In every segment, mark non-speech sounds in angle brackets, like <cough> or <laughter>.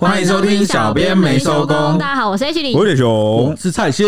欢迎收听，小编没收工。大家好，我是 H 里，我是熊，我是蔡西。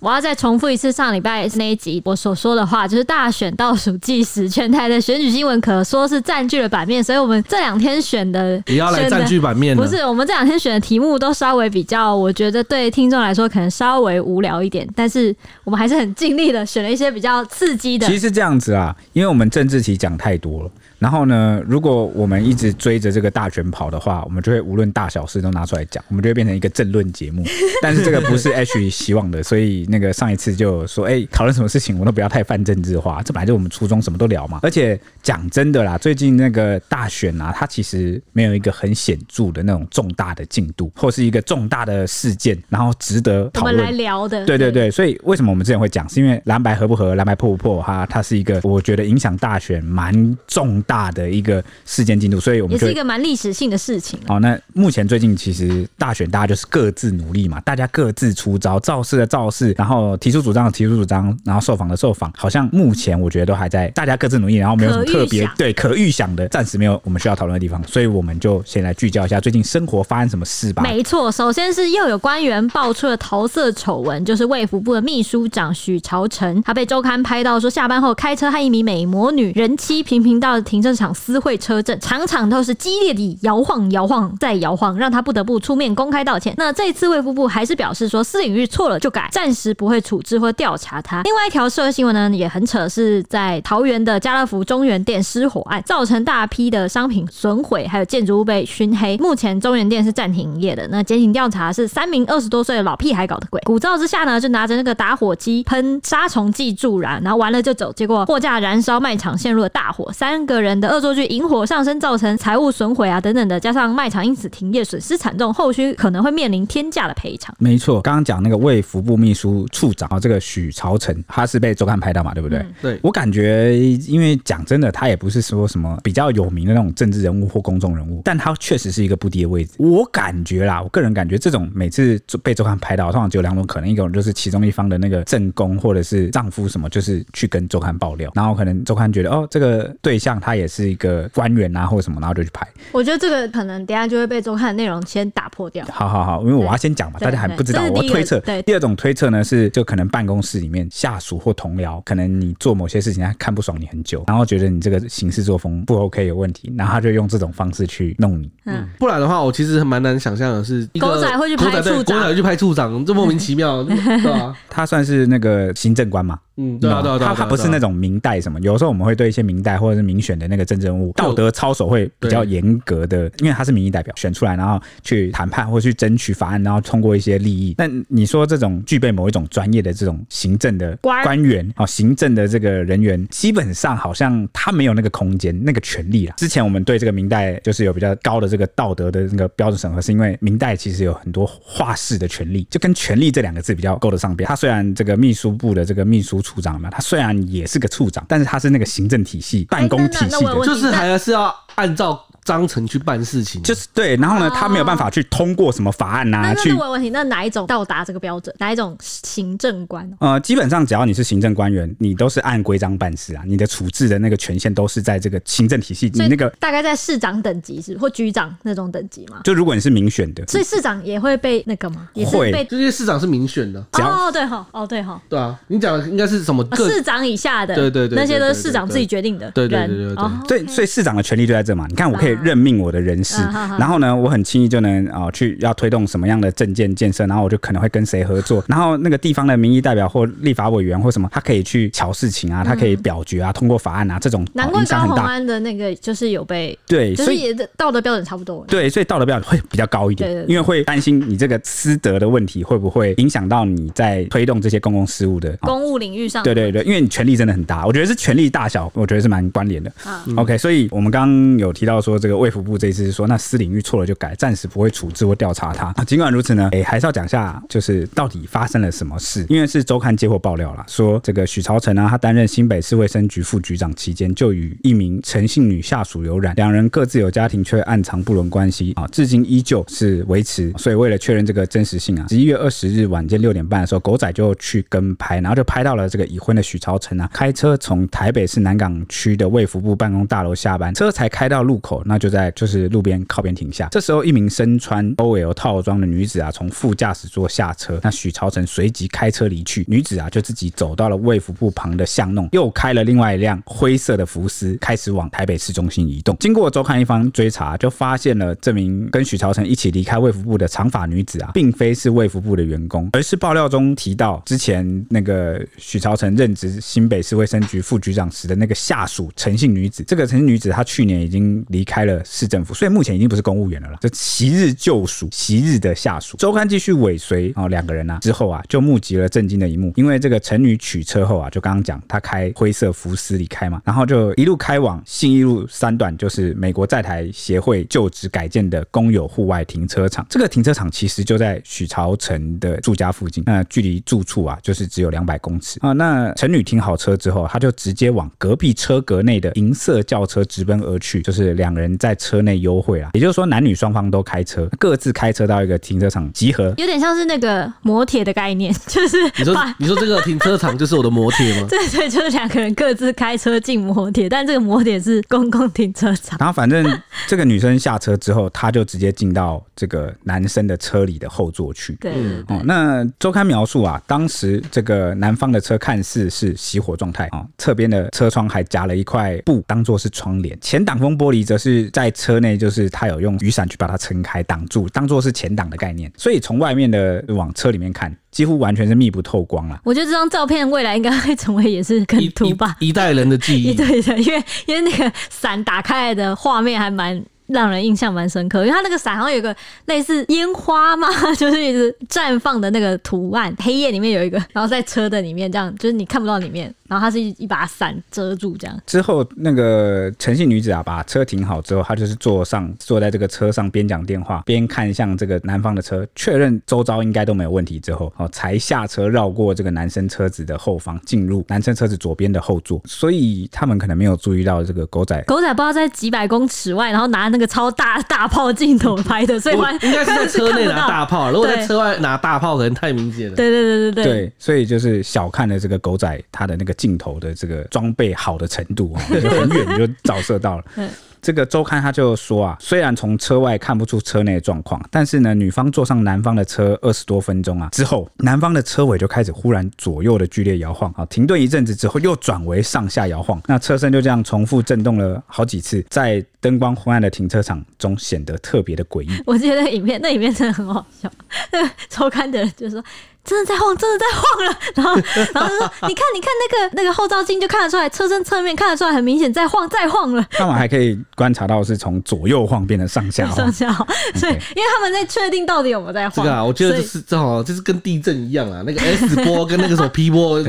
我要再重复一次上礼拜那一集我所说的话，就是大选倒数计时，全台的选举新闻可说是占据了版面，所以我们这两天选的也要来占据版面。不是，我们这两天选的题目都稍微比较，我觉得对听众来说可能稍微无聊一点，但是我们还是很尽力的选了一些比较刺激的。其实是这样子啊，因为我们政治题讲太多了。然后呢，如果我们一直追着这个大选跑的话，我们就会无论大小事都拿出来讲，我们就会变成一个政论节目。<laughs> 但是这个不是 H 希望的，所以那个上一次就说，哎，讨论什么事情我都不要太泛政治化，这本来就我们初衷，什么都聊嘛。而且讲真的啦，最近那个大选啊，它其实没有一个很显著的那种重大的进度，或是一个重大的事件，然后值得讨论我们来聊的。对对对，所以为什么我们之前会讲，是因为蓝白合不合，蓝白破不破，哈，它是一个我觉得影响大选蛮重。大的一个事件进度，所以我们也是一个蛮历史性的事情。好，那目前最近其实大选，大家就是各自努力嘛，大家各自出招，造势的造势，然后提出主张的提出主张，然后受访的受访，好像目前我觉得都还在大家各自努力，然后没有什么特别对可预想的，暂时没有我们需要讨论的地方，所以我们就先来聚焦一下最近生活发生什么事吧。没错，首先是又有官员爆出了桃色丑闻，就是卫福部的秘书长许朝成，他被周刊拍到说下班后开车和一名美魔女人妻频频到停停车场私会车阵，场场都是激烈的摇晃、摇晃再摇晃，让他不得不出面公开道歉。那这一次卫福部还是表示说，私领域错了就改，暂时不会处置或调查他。另外一条社会新闻呢，也很扯，是在桃园的家乐福中原店失火案，造成大批的商品损毁，还有建筑物被熏黑。目前中原店是暂停营业的。那检警调查是三名二十多岁的老屁孩搞的鬼，鼓噪之下呢，就拿着那个打火机喷杀虫剂助燃，然后完了就走，结果货架燃烧，卖场陷入了大火，三个人的恶作剧引火上身，造成财物损毁啊等等的，加上卖场因此停业，损失惨重，后续可能会面临天价的赔偿。没错，刚刚讲那个卫福部秘书处长啊，这个许朝成，他是被周刊拍到嘛，对不对？嗯、对，我感觉，因为讲真的，他也不是说什么比较有名的那种政治人物或公众人物，但他确实是一个不低的位置。我感觉啦，我个人感觉，这种每次被周刊拍到，通常只有两种可能，一种就是其中一方的那个正宫或者是丈夫什么，就是去跟周刊爆料，然后可能周刊觉得哦，这个对象他也是一个官员啊，或者什么，然后就去拍。我觉得这个可能等下就会被周刊的内容先打破掉。好好好，因为我要先讲嘛，大家还不知道，我推测。对，第二种推测呢是，就可能办公室里面下属或同僚，可能你做某些事情他看不爽你很久，然后觉得你这个行事作风不 OK 有问题，然后他就用这种方式去弄你。嗯，不然的话，我其实蛮难想象的是，狗仔会去拍处长，狗仔会去拍处长，这莫名其妙，<laughs> 对吧？他算是那个行政官嘛。嗯，对啊，对啊，他他不是那种明代什么，有时候我们会对一些明代或者是民选的那个政治人物道德操守会比较严格的，因为他是民意代表选出来，然后去谈判或去争取法案，然后通过一些利益。那你说这种具备某一种专业的这种行政的官员啊，行政的这个人员，基本上好像他没有那个空间、那个权利了。之前我们对这个明代就是有比较高的这个道德的那个标准审核，是因为明代其实有很多话事的权利，就跟权利这两个字比较够得上边。他虽然这个秘书部的这个秘书。处长嘛，他虽然也是个处长，但是他是那个行政体系、办公体系的，就是还是要按照。章程去办事情，就是对，然后呢，他没有办法去通过什么法案呐、啊？去问问题，那哪一种到达这个标准？哪一种行政官？呃，基本上只要你是行政官员，你都是按规章办事啊。你的处置的那个权限都是在这个行政体系，你那个大概在市长等级是或局长那种等级嘛？就如果你是民选的，所以市长也会被那个吗？也是被这些市长是民选的。哦，对哈，哦对哈，对啊，你讲的应该是什么？市长以下的，对对对，那些都是市长自己决定的。对对对对对，所以所以市长的权力就在这嘛。你看，我可以任命我的人事，然后呢，我很轻易就能啊、呃、去要推动什么样的政见建设，然后我就可能会跟谁合作，然后那个地方的民意代表或立法委员或什么，他可以去瞧事情啊，他可以表决啊，通过法案啊，这种难怪高虹安的那个就是有被对，所以道德标准差不多，对，所以道德标准会比较高一点，因为会担心你这个私德的问题会不会影响到你在推动这些公共事务的公务领域上，对对对，因为你权力真的很大，我觉得是权力大小，我觉得是蛮关联的。啊、OK，所以我们刚刚有提到说，这这个卫福部这一次是说，那私领域错了就改，暂时不会处置或调查他。尽管如此呢，哎，还是要讲一下，就是到底发生了什么事。因为是周刊接获爆料了，说这个许朝成啊，他担任新北市卫生局副局长期间，就与一名陈姓女下属有染，两人各自有家庭，却暗藏不伦关系啊，至今依旧是维持。所以为了确认这个真实性啊，十一月二十日晚间六点半的时候，狗仔就去跟拍，然后就拍到了这个已婚的许朝成啊，开车从台北市南港区的卫福部办公大楼下班，车才开到路口，那就在就是路边靠边停下。这时候，一名身穿 OL 套装的女子啊，从副驾驶座下车，那许朝成随即开车离去，女子啊就自己走到了卫福部旁的巷弄，又开了另外一辆灰色的福斯，开始往台北市中心移动。经过周刊一方追查，就发现了这名跟许朝成一起离开卫福部的长发女子啊，并非是卫福部的员工，而是爆料中提到之前那个许朝成任职新北市卫生局副局长时的那个下属陈姓女子。这个陈姓女子她去年已经离开开了市政府，所以目前已经不是公务员了啦，这昔日旧属，昔日的下属。周刊继续尾随啊，两个人啊之后啊，就目击了震惊的一幕，因为这个陈女取车后啊，就刚刚讲她开灰色福斯离开嘛，然后就一路开往信义路三段，就是美国在台协会旧址改建的公有户外停车场。这个停车场其实就在许朝成的住家附近，那距离住处啊，就是只有两百公尺啊。那陈女停好车之后，她就直接往隔壁车格内的银色轿车直奔而去，就是两人在车内幽会啊。也就是说，男女双方都开车，各自开车到一个停车场集合，有点像是那个摩铁的概念，<laughs> 就是你说你说这个停车场就是我的摩铁吗？<laughs> 对对，就是两个人各自开车进摩铁，但这个摩铁是公共停车场。然后反正这个女生下车之后，她就直接进到这个男生的车里的后座去。对，哦，那周刊描述啊，当时这个男方的车看似是熄火状态啊，侧边的车窗还夹了一块布当做是窗帘，前挡风玻璃则是在车内，就是他有用雨伞去把它撑开挡住，当做是前挡的概念。所以从外面的往车里面看，几乎完全是密不透光了。我觉得这张照片未来应该会成为也是梗图吧，一代人的记忆。对的，因为因为那个伞打开来的画面还蛮。让人印象蛮深刻，因为它那个伞好像有个类似烟花嘛，<laughs> 就是一直绽放的那个图案，黑夜里面有一个，然后在车的里面这样，就是你看不到里面。然后他是一一把伞遮住这样。之后那个陈姓女子啊，把车停好之后，她就是坐上坐在这个车上，边讲电话边看向这个男方的车，确认周遭应该都没有问题之后，哦，才下车绕过这个男生车子的后方，进入男生车子左边的后座。所以他们可能没有注意到这个狗仔，狗仔不知道在几百公尺外，然后拿那个超大大炮镜头拍的，<laughs> 所以应该是在车内拿大炮。如果在车外拿大炮，可能太明显了。对对对对对。对，所以就是小看了这个狗仔他的那个。镜头的这个装备好的程度啊，<laughs> 很远就照射到了。<laughs> 这个周刊他就说啊，虽然从车外看不出车内的状况，但是呢，女方坐上男方的车二十多分钟啊之后，男方的车尾就开始忽然左右的剧烈摇晃啊，停顿一阵子之后又转为上下摇晃，那车身就这样重复震动了好几次，在灯光昏暗的停车场中显得特别的诡异。<laughs> 我记得那影片，那影片真的很好笑。那个周刊的人就说。真的在晃，真的在晃了。<laughs> 然后，然后就说：“你看，你看那个那个后照镜，就看得出来，车身侧面看得出来，很明显在晃，在晃了。<laughs> ”他们还可以观察到是从左右晃变成上下晃，上下晃。所以，因为他们在确定到底有没有在晃。这个啊，我觉得就是正好就是跟地震一样啊，那个 S 波跟那个什么 P 波，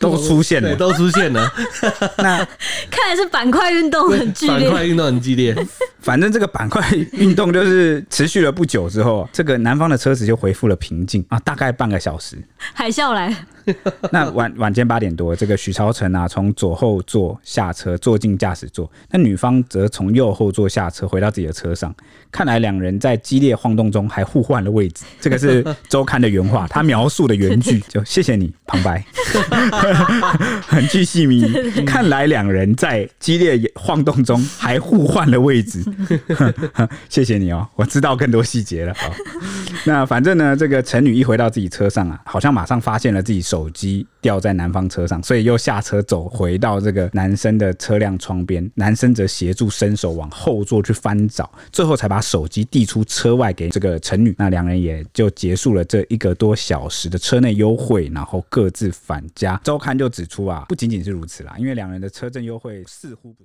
都出现了，都出现了。那看来是板块运动很剧烈，板块运动很激烈。Yes. 反正这个板块运动就是持续了不久之后，这个男方的车子就恢复了平静啊，大概半个小时。海啸来。<laughs> 那晚晚间八点多，这个许朝成啊，从左后座下车，坐进驾驶座。那女方则从右后座下车，回到自己的车上。看来两人在激烈晃动中还互换了位置。这个是周刊的原话，<laughs> 他描述的原句就谢谢你旁白，<laughs> 很具细迷。看来两人在激烈晃动中还互换了位置。<laughs> 谢谢你哦，我知道更多细节了。那反正呢，这个陈女一回到自己车上啊，好像马上发现了自己。手机掉在男方车上，所以又下车走回到这个男生的车辆窗边，男生则协助伸手往后座去翻找，最后才把手机递出车外给这个陈女。那两人也就结束了这一个多小时的车内优惠，然后各自返家。周刊就指出啊，不仅仅是如此啦，因为两人的车震优惠似乎不。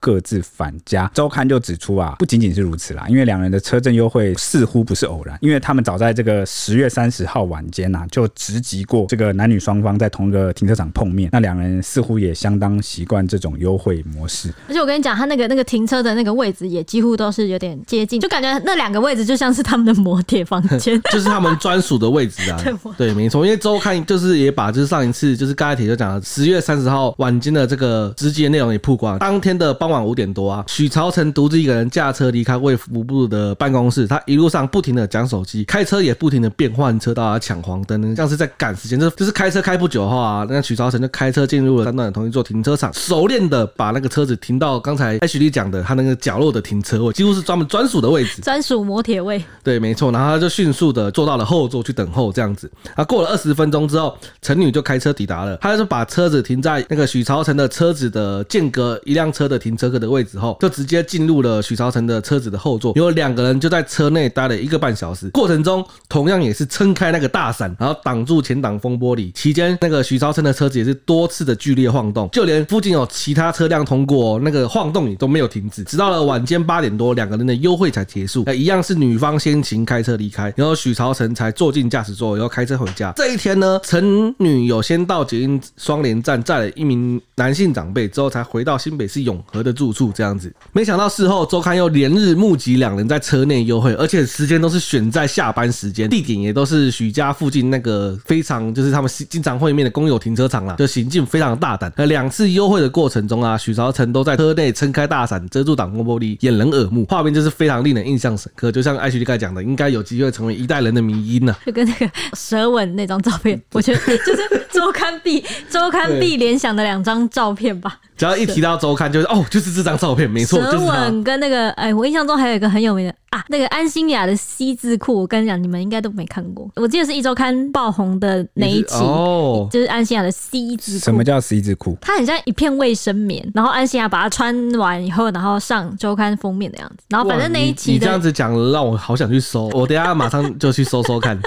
各自返家。周刊就指出啊，不仅仅是如此啦，因为两人的车震优惠似乎不是偶然，因为他们早在这个十月三十号晚间呐、啊，就直击过这个男女双方在同一个停车场碰面。那两人似乎也相当习惯这种优惠模式。而且我跟你讲，他那个那个停车的那个位置也几乎都是有点接近，就感觉那两个位置就像是他们的摩铁房间，<laughs> 就是他们专属的位置啊。<laughs> 对，对，没错。因为周刊就是也把就是上一次就是刚才铁就讲了十月三十号晚间的这个直击的内容也曝光，当天的傍晚五点多啊，许朝成独自一个人驾车离开卫福部的办公室，他一路上不停的讲手机，开车也不停的变换车道啊，抢黄灯，像是在赶时间。这就是开车开不久后啊，那许朝成就开车进入了三段的同一座停车场，熟练的把那个车子停到刚才 H D 讲的他那个角落的停车位，几乎是专门专属的位置，专属摩铁位。对，没错。然后他就迅速的坐到了后座去等候，这样子。啊，过了二十分钟之后，陈女就开车抵达了，他就把车子停在那个许朝成的车子的间隔一辆车的停车格的位。置后就直接进入了许朝成的车子的后座，有两个人就在车内待了一个半小时，过程中同样也是撑开那个大伞，然后挡住前挡风玻璃。期间那个许朝成的车子也是多次的剧烈晃动，就连附近有其他车辆通过，那个晃动也都没有停止。直到了晚间八点多，两个人的优惠才结束。一样是女方先行开车离开，然后许朝成才坐进驾驶座，然后开车回家。这一天呢，陈女有先到捷运双连站载了一名男性长辈，之后才回到新北市永和的住处。这样子，没想到事后周刊又连日募集两人在车内幽会，而且时间都是选在下班时间，地点也都是许家附近那个非常就是他们经常会面的公有停车场啦，就行径非常大胆。那两次幽会的过程中啊，许朝成都在车内撑开大伞遮住挡风玻璃，掩人耳目，画面就是非常令人印象深刻。就像艾希利刚才讲的，应该有机会成为一代人的迷因呢。就跟那个舌吻那张照片，我觉得就是周刊必周刊必联想的两张照片吧。只要一提到周刊，就是哦，就是这张照片，没错，舌吻跟那个，哎，我印象中还有一个很有名的。啊，那个安心雅的 C 字裤，我跟你讲，你们应该都没看过。我记得是一周刊爆红的那一期，哦，就是安心雅的 C 字裤。什么叫 C 字裤？它很像一片卫生棉，然后安心雅把它穿完以后，然后上周刊封面的样子。然后反正那一期你，你这样子讲，让我好想去搜。我等下马上就去搜搜看。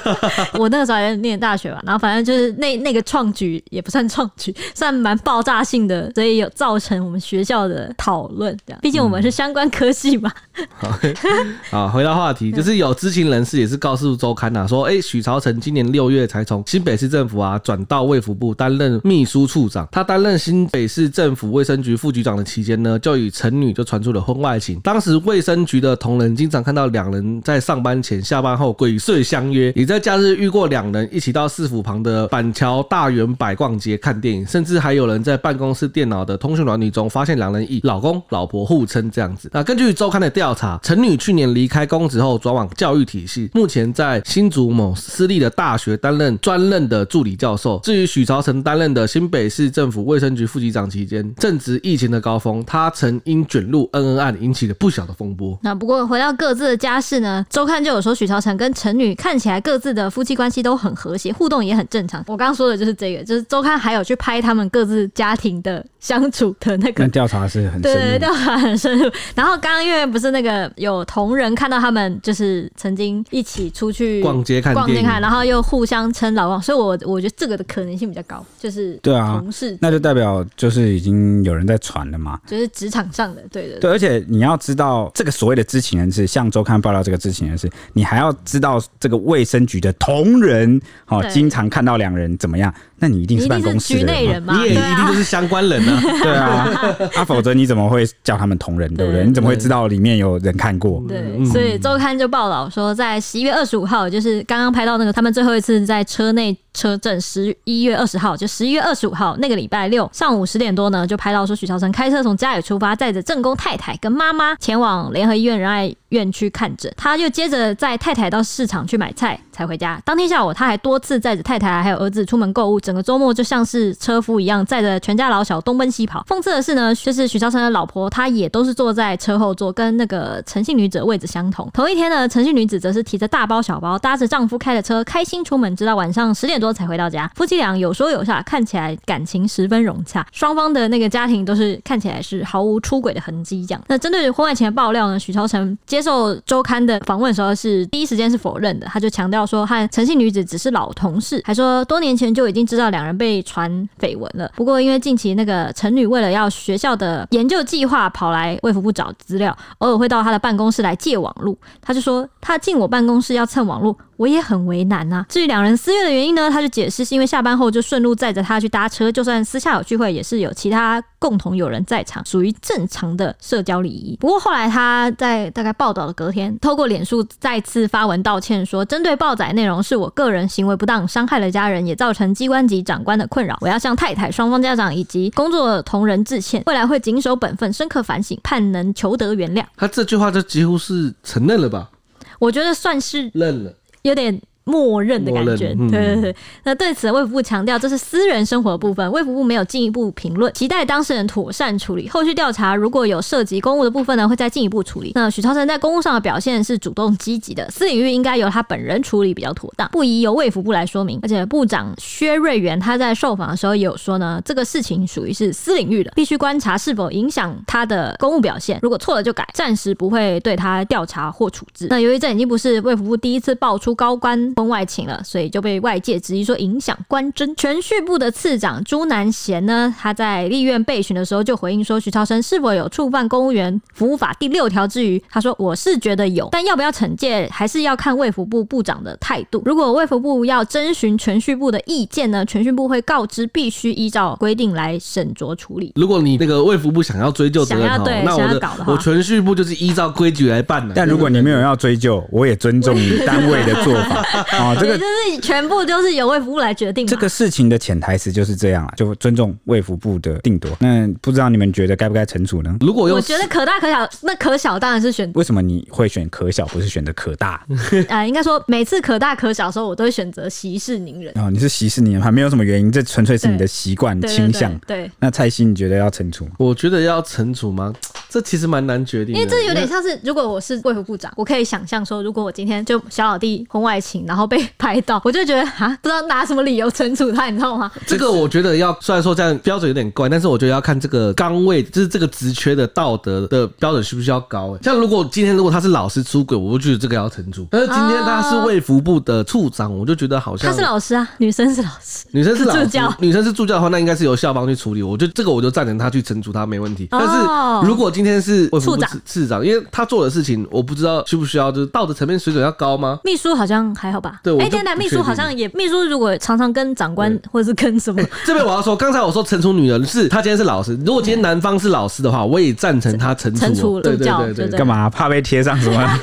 <laughs> 我那个时候还在念大学吧，然后反正就是那那个创举也不算创举，算蛮爆炸性的，所以有造成我们学校的讨论。这样，毕竟我们是相关科系嘛。<laughs> 嗯 <laughs> 好，回到话题，就是有知情人士也是告诉周刊呐，说，哎，许朝成今年六月才从新北市政府啊转到卫福部担任秘书处长。他担任新北市政府卫生局副局长的期间呢，就与陈女就传出了婚外情。当时卫生局的同仁经常看到两人在上班前、下班后鬼祟相约，也在假日遇过两人一起到市府旁的板桥大圆百逛街看电影，甚至还有人在办公室电脑的通讯软体中发现两人以老公、老婆互称这样子。那根据周刊的调查，陈女。去年离开公职后，转往教育体系，目前在新竹某私立的大学担任专任的助理教授。至于许朝成担任的新北市政府卫生局副局长期间，正值疫情的高峰，他曾因卷入恩恩案引起了不小的风波。那不过回到各自的家事呢，周刊就有说许朝成跟陈女看起来各自的夫妻关系都很和谐，互动也很正常。我刚刚说的就是这个，就是周刊还有去拍他们各自家庭的相处的那个调查是很深入，对调查很深入。然后刚刚因为不是那个有。同仁看到他们就是曾经一起出去逛街看逛街看，然后又互相称老公，所以我我觉得这个的可能性比较高，就是对啊，同事那就代表就是已经有人在传了嘛，就是职场上的，对的，对，而且你要知道这个所谓的知情人士，像周刊报道这个知情人士，你还要知道这个卫生局的同仁，好，经常看到两人怎么样。那你一定是办公室的内人嘛？你也一定都是相关人啊，<laughs> 对啊，啊，否则你怎么会叫他们同仁，对不对？你怎么会知道里面有人看过？对，所以周刊就报道说，在十一月二十五号，就是刚刚拍到那个他们最后一次在车内车震十一月二十号，就十一月二十五号那个礼拜六上午十点多呢，就拍到说许朝成开车从家里出发，载着正宫太太跟妈妈前往联合医院仁爱院区看诊。他就接着载太太到市场去买菜才回家。当天下午他还多次载着太太还有儿子出门购物，整个周末就像是车夫一样载着全家老小东奔西跑。讽刺的是呢，就是许朝成的老婆，她也都是坐在车后座，跟那个陈姓女子位置相同。同一天呢，陈姓女子则是提着大包小包，搭着丈夫开的车，开心出门，直到晚上十点多才回到家。夫妻俩有说有笑，看起来感情十分融洽。双方的那个家庭都是看起来是毫无出轨的痕迹。这样，那针对婚外情的爆料呢，许朝成接受周刊的访问时候是第一时间是否认的，他就强调说和陈姓女子只是老同事，还说多年前就已经知道两人被传绯闻了。不过因为近期那个陈女为了要学校的研究计划，跑来卫福部找资料，偶尔会到他的办公室来借网路，他就说他进我办公室要蹭网路。我也很为难呐、啊。至于两人私约的原因呢，他就解释是因为下班后就顺路载着他去搭车，就算私下有聚会，也是有其他共同友人在场，属于正常的社交礼仪。不过后来他在大概报道的隔天，透过脸书再次发文道歉，说针对报载内容是我个人行为不当，伤害了家人，也造成机关级长官的困扰，我要向太太、双方家长以及工作同仁致歉，未来会谨守本分，深刻反省，盼能求得原谅。他这句话就几乎是承认了吧？我觉得算是认了。有点默认的感觉，嗯、对对对。那对此，卫福部强调这是私人生活的部分，卫福部没有进一步评论，期待当事人妥善处理。后续调查如果有涉及公务的部分呢，会再进一步处理。那许超生在公务上的表现是主动积极的，私领域应该由他本人处理比较妥当，不宜由卫福部来说明。而且部长薛瑞元他在受访的时候也有说呢，这个事情属于是私领域的，必须观察是否影响他的公务表现，如果错了就改，暂时不会对他调查或处置。那由于这已经不是卫福部第一次爆出高官婚外情了，所以就被外界质疑说影响官侦。銓叙部的次长朱南贤呢，他在立院备询的时候就回应说，徐超生是否有触犯公务员服务法第六条之余，他说我是觉得有，但要不要惩戒还是要看卫福部部长的态度。如果卫福部要征询銓叙部的意见呢，銓叙部会告知必须依照规定来审酌处理。如果你那个卫福部想要追究责任，那我的我銓叙部就是依照规矩来办的。但如果你没有要追究，我也尊重你单位的做法啊。<laughs> 这个就是全部就是由卫福部来决定。这个事情的潜台词就是这样啊，就尊重卫福部的定夺。那不知道你们觉得该不该惩处呢？如果我觉得可大可小，那可小当然是选。为什么你会选可小，不是选择可大？<laughs> 啊、呃，应该说每次可大可小的时候，我都会选择息事宁人。哦，你是息事宁人，还没有什么原因，这纯粹是你的习惯倾向。对，那蔡希你觉得要惩处？我觉得要惩处吗？这其实蛮难决定的，因为这有点像是，如果我是卫福部长，我可以想象说，如果我今天就小老弟婚外情，然后被拍到，我就觉得啊，不知道拿什么理由惩处他，你知道吗？<laughs> 这个我觉得要，虽然说这样标准有点怪，但是我觉得要看这个岗位，就是这个职缺的道德的标准需不需要高。像如果今天如果他是老师出轨，我就觉得这个要惩处。但是今天他是卫福部的处长，我就觉得好像他是老师啊，女生是老师，女生是老师 <laughs> 助教，女生是助教的话，那应该是由校方去处理。我觉得这个我就赞成他去惩处他没问题。但是如果今天是卫福部次长，因为他做的事情，我不知道需不需要，就是道德层面水准要高吗？秘书好像还好吧？对，哎，现在秘书好像也，秘书如果常常跟长官或者是跟什么，<laughs> 这边我要说，刚才我说惩处女人是他今天是老师，如果今天男方是老师的话，我也赞成他惩处。惩处助教，干嘛？怕被贴上什么 <laughs>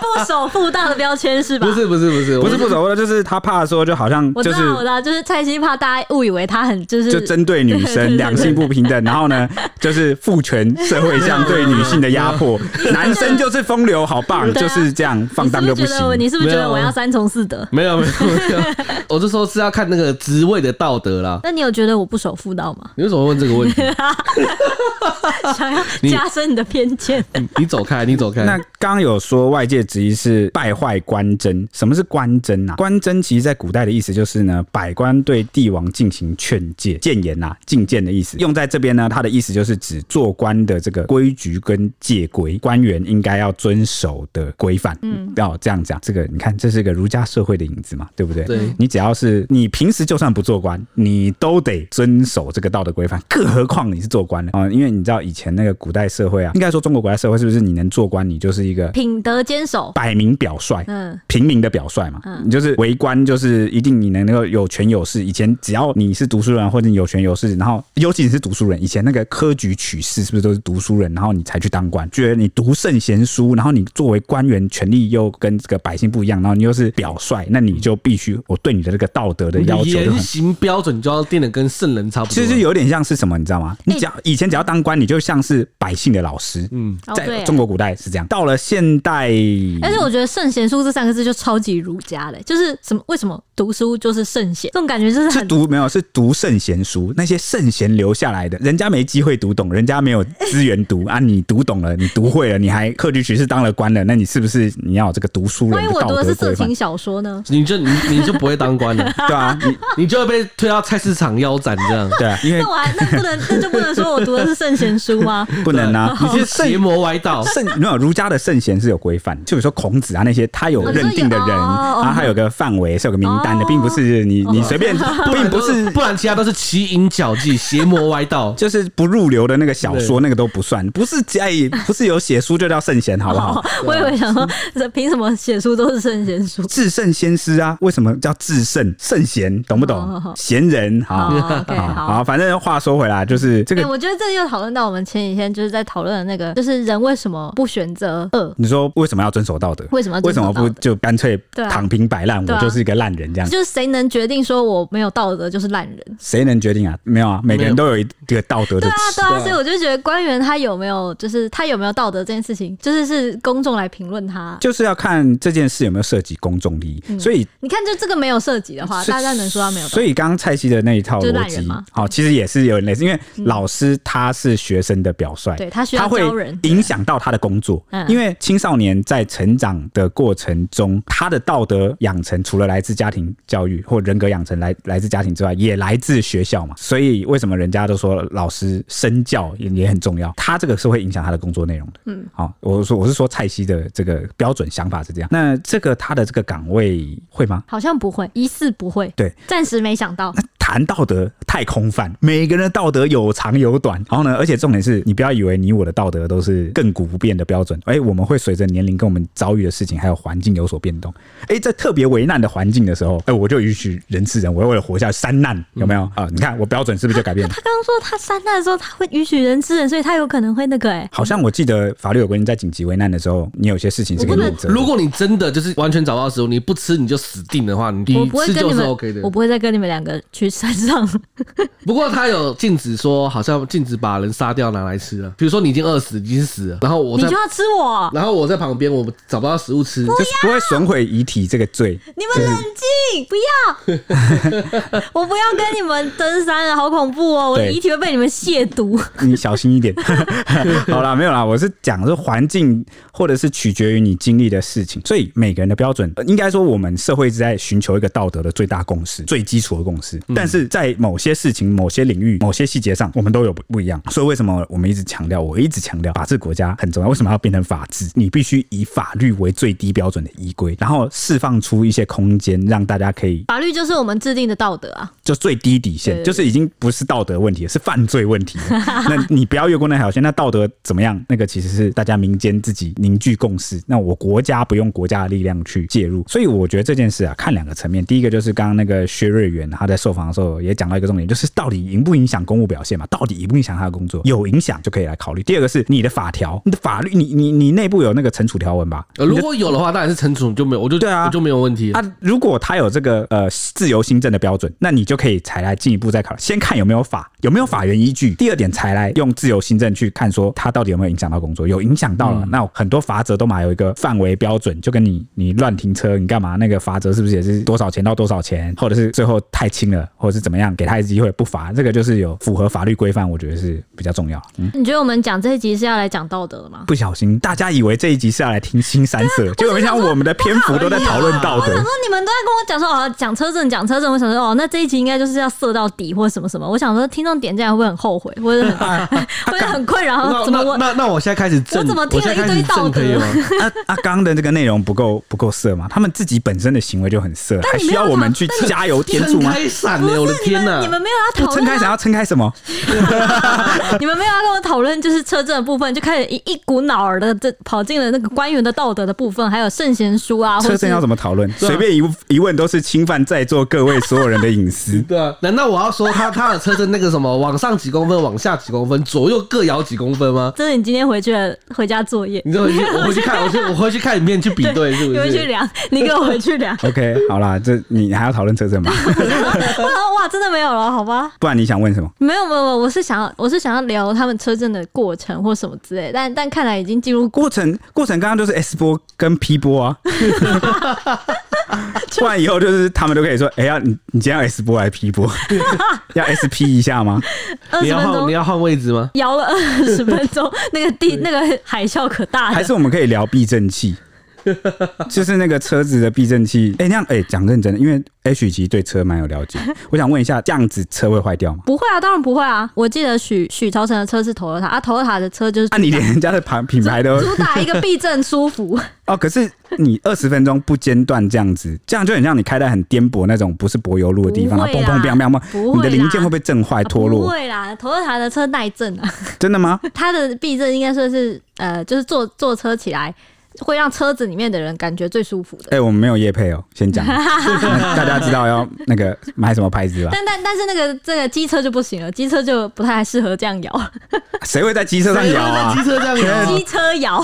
不守妇道的标签是吧？不是不是不是不是不守妇道，就是他怕说就好像就是我知道，就是蔡希怕大家误以为他很就是就针对女生 <laughs> 两性不平等，然后呢就是父权社会像对女性的压迫。男生就是风流，好棒，啊、就是这样放荡就不行。你是不是觉得我要三从四德？没有没有没有，<laughs> 我是说是要看那个职位的道德啦。那你有觉得我不守妇道吗？你为什么问这个问题？<laughs> 想要加深你的偏见。你，你走开，你走开。那刚刚有说外界质疑是败坏官箴，什么是官箴啊？官箴其实在古代的意思就是呢，百官对帝王进行劝诫、谏言呐、进谏的意思。用在这边呢，它的意思就是指做官的这个规矩跟戒规。官员应该要遵守的规范，嗯，要这样讲。这个你看，这是个儒家社会的影子嘛，对不对？对。你只要是你平时就算不做官，你都得遵守这个道德规范，<laughs> 更何况你是做官的啊？因为你知道以前那个古代社会啊，应该说中国古代社会是不是？你能做官，你就是一个品德坚守、摆明表率，嗯，平民的表率嘛。嗯，你就是为官，就是一定你能够有权有势。以前只要你是读书人或者你有权有势，然后尤其你是读书人，以前那个科举举取士是不是都是读书人？然后你才去当官，觉得你读圣贤书，然后你作为官员权力又跟这个百姓不一样，然后你又是表率，那你就必须我对你的这个道德的要求言行标准就要定的跟圣人差不多。其实有点像是什么，你知道吗？你只要以前只要当官，你就像是百姓的老师。嗯，在中国古代是这样。到了现代，而且我觉得“圣贤书”这三个字就超级儒家的，就是什么？为什么读书就是圣贤？这种感觉就是是读没有是读圣贤书，那些圣贤留下来的，人家没机会读懂，人家没有资源读 <laughs> 啊，你读懂了，你读会了，你还科举取士当了官了，那你是不是你要有这个读书人的道德？万一我读的是色情小说呢？你就你你就不会当官了，<laughs> 对啊，你 <laughs> 你就会被推到菜市场腰斩这样，对啊，因为那我还那不能那就不能说我读的是圣贤书吗？不能啊，你是邪魔歪道。圣没有儒家的圣贤是有规范，就比如说孔子啊那些，他有认定的人，然后他有个范围是有个名单的，并不是你你随便，<laughs> 并不是，不然其他都是奇淫狡计、邪魔歪道，<laughs> 就是不入流的那个小说，那个都不算，不是假意，不是有写书就叫圣贤，好不好？我以为想说，凭什么写书都是圣贤书？至圣先师啊，为什么叫至圣圣贤？懂不懂？贤人，好，好，反正话说回来，就是这个，我觉得这又讨论到我们前几天就是在讨论的那个，就是人为什么不选择恶？你说为什么要遵守道德？为什么为什么不就干脆躺平摆烂？我就是一个烂人这样。就是谁能决定说我没有道德就是烂人？谁能决定啊？没有啊，每个人都有一个道德的。对啊，对啊，所以我就觉得官员他有没有，就是他有没有道德这件事情，就是是公众来评论他，就是要看这件事有没有涉及公众利益。所以你看，就这个没有涉及的话，大家能说他没有？所以刚刚蔡西的那一套逻辑，好，其实也是有点类似，因为老师他是学生的表率，对他需要教人，影响到他的工作。因为青少年在成长的过程中，他的道德养成除了来自家庭教育或人格养成来来自家庭之外，也来自学校嘛。所以为什么人家都说老师身教也也很重要？他这个是会影响他的工作内容的。嗯，好，我说我是说蔡西的这个标准想法是这样。那这个他的这个岗位会吗？好像不会，疑似不会。对，暂时没想到。谈道德太空泛，每个人的道德有长有短。然后呢，而且重点是你不要以为你我的道德都是亘古不变的标准。哎，我们会随着年龄跟我们遭遇的事情还有环境有所变动。哎，在特别危难的环境的时候，哎，我就允许人吃人，我要为了活下去，三难有没有啊？你看我标准是不是就改变了？他刚刚说他三难的时候，他会允许人吃人，所以他有可能会那个哎。好像我记得法律有规定，在紧急危难的时候，你有些事情是可以免责。如果你真的就是完全找到的时候，你不吃你就死定的话，你吃就是 OK 的。我不会再跟你们两个去山上。<laughs> 不过他有禁止说，好像禁止把人杀掉拿来吃了。比如说你已经饿死，已经死了，然后我你就要吃我，然后我在旁边，我找不到食物吃，不就是不会损毁遗体这个罪。你们冷静，不要，<laughs> 我不要跟你们登山了，好恐怖哦！我的遗体会被你们亵渎，<laughs> 你小心一点。好啦，没有啦，我是讲是环境，或者是取决于你经历的事情，所以每个人的标准，应该说我们社会一直在寻求一个道德的最大共识，最基础的共识，但是在某些事情、某些领域、某些细节上，我们都有不不一样。所以为什么我们一直强调？我一直强调，法治国家很重要。为什么要变成法治？你必须以法律为最低标准的依规，然后释放出一些空间，让大家可以。法律就是我们制定的道德啊，就最低底线，就是已经不是道德问题，是犯罪问题。<laughs> 那你不要越过那条线。那道德怎么样？那个其实是大家民间自己凝聚共识。那我国家不用国家的力量去介入。所以我觉得这件事啊，看两个层面。第一个就是刚刚那个薛瑞元他在受访的时候也讲到一个重点，就是到底影不影响公务表现嘛？到底影不影响他的工作？有影响就可以来考虑。第二个是你的法条、你的法律，你你你内部有那个惩处条文吧？呃，如果有的话，当然是惩处就没有，我就对啊，就没有问题。啊，如果他有这个呃自由新政的标准，那你就可以才来进一步再考虑，先看有没有法，有没有法源依据。第二点才来用自由新政去看说他到底有没有影响到工作，有影响到了，嗯、那很多罚则都嘛有一个范围标准，就跟你你乱停车，你干嘛那个罚则是不是也是多少钱到多少钱，或者是最后太轻了，或者是怎么样，给他一次机会不罚，这个就是有符合法律规范，我觉得是比较重要。嗯，你觉得我们讲这一集是要来讲道德吗？不小心，大家以为这一集是要来听新三色，结果没想到我们的篇幅都在讨论道德。我想说你们都在跟我讲说哦，讲车证，讲车证，我想说哦，那这一集应该就是要色到底或者什么什么。我想说听众点进来会不会很后悔，或者很 <laughs> <laughs> 会很困扰？怎么我那那我现在开始震，我怎么听了一堆道德？啊啊，刚刚的这个内容不够不够色吗？他们自己本身的行为就很色，还需要我们去加油添醋吗？开闪了，我的天哪！你们没有要讨论，撑开想要撑开什么？<laughs> 你们没有要跟我讨论，就是车震的部分，就开始一一股脑儿的这跑进了那个官员的道德的部分，还有圣贤书啊。车震要怎么讨论？随便一一问都是侵犯在座各位所有人的隐私。资。对啊，难道我要说他他的车身那个什么往上几公分，往下几公分，左右各摇几公分吗？这是你今天回去的回家作业。你就回去，我回去看，我去我回去看影片去比对，是不是？你回去量，<laughs> 你给我回去量。<laughs> OK，好啦，这你还要讨论车震吗？<laughs> 哇，真的没有了，好吧？不然你想问什么？没有没有没有，我是想要我是想要聊他们车震的过程或什么之类，但但看来已经进入过程，过程刚刚就是 S 波跟 P 波啊。<laughs> 不然以后就是他们都可以说，哎、欸、呀，你你今天要 S 波还是 P 波？<laughs> 要 SP 一下吗？<laughs> 你要换你要换位置吗？摇了二十分钟，那个地那个海啸可大了。还是我们可以聊避震器？<laughs> 就是那个车子的避震器，哎、欸，那样，哎、欸，讲认真的，因为 H 其实对车蛮有了解，我想问一下，这样子车会坏掉吗？不会啊，当然不会啊。我记得许许朝成的车是 Toyota 啊，Toyota 的车就是，啊，你连人家的牌品牌都主打一个避震舒服 <laughs> 哦。可是你二十分钟不间断这样子，这样就很像你开在很颠簸那种不是柏油路的地方，砰砰砰砰砰，你的零件会不会震坏脱落？不会啦，Toyota 的车耐震啊。真的吗？<laughs> 它的避震应该说是呃，就是坐坐车起来。会让车子里面的人感觉最舒服的。哎、欸，我们没有夜配哦，先讲，<laughs> 大家知道要那个买什么牌子吧？但但但是那个这个机车就不行了，机车就不太适合这样摇。谁会在机车上摇啊？机车这样摇？<laughs> 机车摇？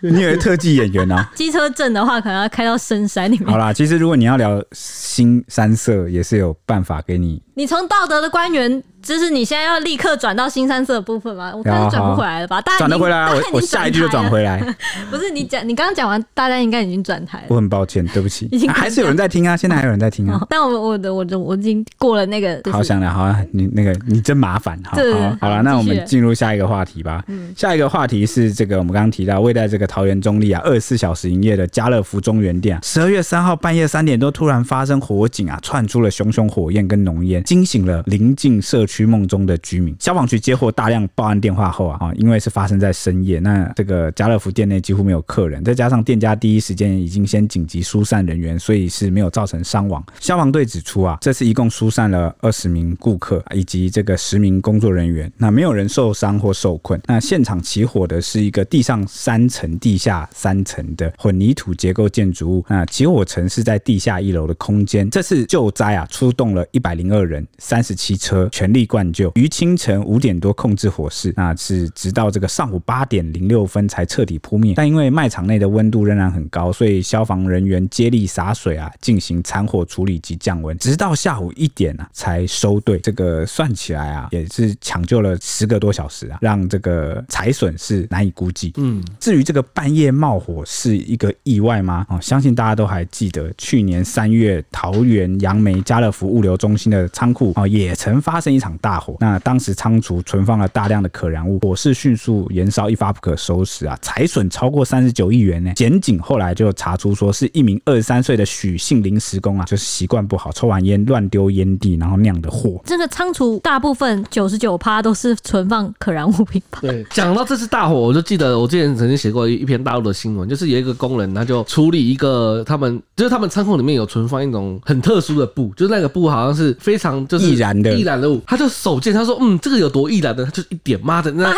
你以为特技演员啊？<laughs> 机车震的话，可能要开到深山里面。好啦，其实如果你要聊新三色，也是有办法给你。你从道德的官员。就是你现在要立刻转到新三色的部分吗？我看是转不回来了吧？大家转得回来啊！我我下一句就转回来。<laughs> 不是你讲，你刚刚讲完，大家应该已经转台了。我很抱歉，对不起。已经还是有人在听啊，<laughs> 现在还有人在听啊。但我我的我的我已经过了那个。好想了，好啊，你那个你真麻烦。好，好了，那我们进入下一个话题吧。嗯下一个话题是这个我们刚刚提到位在这个桃园中立啊，二十四小时营业的家乐福中原店，十二月三号半夜三点多突然发生火警啊，窜出了熊熊火焰跟浓烟，惊醒了临近社区梦中的居民。消防局接获大量报案电话后啊，因为是发生在深夜，那这个家乐福店内几乎没有客人，再加上店家第一时间已经先紧急疏散人员，所以是没有造成伤亡。消防队指出啊，这次一共疏散了二十名顾客以及这个十名工作人员，那没有人受伤或受困。那现场起火的是一个地上三层、地下三层的混凝土结构建筑物，那起火层是在地下一楼的空间。这次救灾啊，出动了一百零二人、三十七车，全力灌救。于清清晨五点多控制火势，那是直到这个上午八点零六分才彻底扑灭。但因为卖场内的温度仍然很高，所以消防人员接力洒水啊，进行残火处理及降温，直到下午一点啊才收队。这个算起来啊，也是抢救了十个多小时啊，让这个财损是难以估计。嗯，至于这个半夜冒火是一个意外吗？哦，相信大家都还记得，去年三月桃园杨梅家乐福物流中心的仓库啊，也曾发生一场大火。那当当时仓储存放了大量的可燃物，火势迅速燃烧，一发不可收拾啊！财损超过三十九亿元呢。检警后来就查出，说是一名二十三岁的许姓临时工啊，就是习惯不好，抽完烟乱丢烟蒂，然后酿的祸。这个仓储大部分九十九趴都是存放可燃物品吧？对，讲到这次大火，我就记得我之前曾经写过一篇大陆的新闻，就是有一个工人，他就处理一个他们，就是他们仓库里面有存放一种很特殊的布，就是那个布好像是非常就是易燃的易燃的物，他就手贱，他说。嗯，这个有多易燃的？他就一点，妈的，那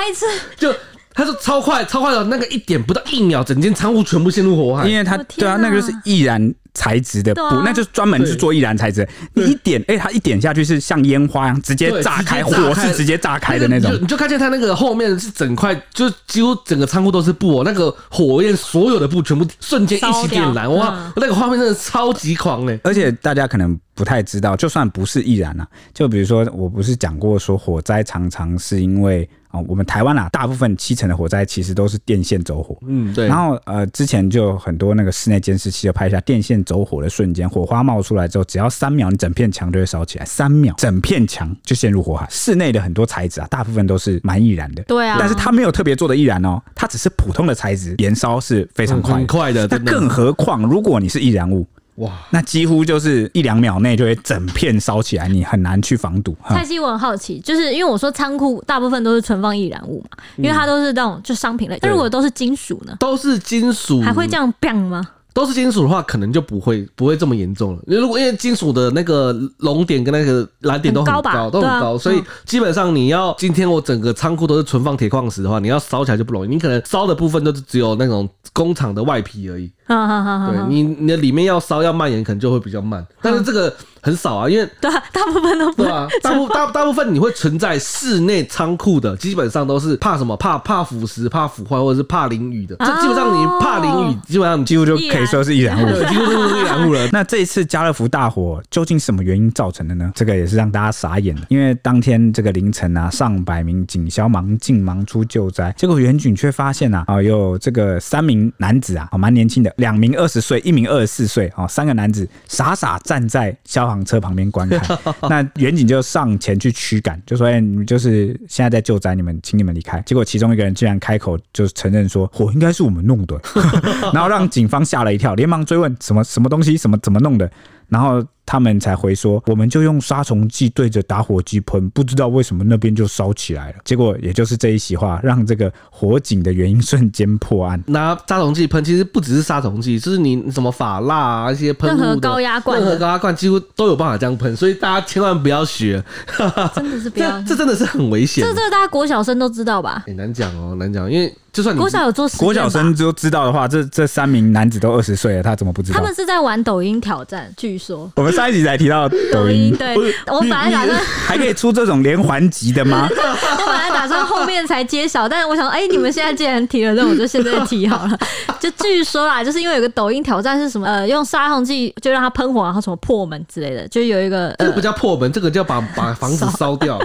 就他说超快，超快的，那个一点不到一秒，整间仓库全部陷入火海。因为他对啊，那个是易燃材质的布，啊、那就是专门是做易燃材质。你一点，哎、欸，它一点下去是像烟花一样直接炸开，火是直接炸开的那种。你就，你就看见它那个后面是整块，就几乎整个仓库都是布哦。那个火焰，所有的布全部瞬间一起点燃，哇，嗯、那个画面真的超级狂嘞！而且大家可能。不太知道，就算不是易燃啊，就比如说，我不是讲过说火灾常常是因为啊，我们台湾啊，大部分七成的火灾其实都是电线走火。嗯，对。然后呃，之前就很多那个室内监视器就拍下电线走火的瞬间，火花冒出来之后，只要三秒，你整片墙就会烧起来，三秒，整片墙就陷入火海。室内的很多材质啊，大部分都是蛮易燃的。对啊。但是它没有特别做的易燃哦，它只是普通的材质，燃烧是非常快，很快的。那更何况，如果你是易燃物。哇，那几乎就是一两秒内就会整片烧起来，你很难去防堵。蔡西，我很好奇，就是因为我说仓库大部分都是存放易燃物嘛，因为它都是那种就商品类。那、嗯、如果都是金属呢？都是金属，还会这样 bang 吗？都是金属的话，可能就不会不会这么严重了。因为如果因为金属的那个熔点跟那个燃点都很高，很高都很高，啊、所以基本上你要今天我整个仓库都是存放铁矿石的话，你要烧起来就不容易。你可能烧的部分都是只有那种工厂的外皮而已。<laughs> 对你 <laughs> 你的里面要烧要蔓延，可能就会比较慢。<laughs> 但是这个很少啊，因为对啊，大部分都不对啊，大部大大部分你会存在室内仓库的，基本上都是怕什么？怕怕腐蚀、怕腐坏，或者是怕淋雨的。这基本上你怕淋雨，基本上你几乎就可以说是易燃物，几乎都是易燃物了。那这一次家乐福大火究竟什么原因造成的呢？这个也是让大家傻眼的，因为当天这个凌晨啊，上百名警消忙进忙出救灾，结果远警却发现啊，啊有这个三名男子啊，蛮年轻的，两名二十岁，一名二十四岁，啊，三个男子傻傻站在消防车旁边观看。<laughs> 那员警就上前去驱赶，就说：“哎，你们就是现在在救灾，你们请你们离开。”结果其中一个人竟然开口就承认说：“火应该是我们弄的。” <laughs> 然后让警方吓了一跳，连忙追问：“什么什么东西？什么怎么弄的？”然后。他们才回说，我们就用杀虫剂对着打火机喷，不知道为什么那边就烧起来了。结果也就是这一席话，让这个火警的原因瞬间破案。拿杀虫剂喷，其实不只是杀虫剂，就是你什么法蜡啊，一些喷雾，任何高压罐，任何高压罐几乎都有办法这样喷，所以大家千万不要学，<laughs> 真的是不要这，这真的是很危险。这这大家国小生都知道吧？很难讲哦，难讲，因为。就算你国小有做实验，国小生都知道的话，这这三名男子都二十岁了，他怎么不知道？他们是在玩抖音挑战，据说。我们上一集才提到抖音，对，我本来打算还可以出这种连环集的吗？<laughs> 我本来打算后面才揭晓，但是我想，哎、欸，你们现在既然提了，那我就现在提好了。<laughs> 就据说啦，就是因为有个抖音挑战是什么？呃，用杀虫剂就让它喷火，然后什么破门之类的，就有一个。呃、这个不叫破门，这个叫把把房子 <laughs> 烧掉，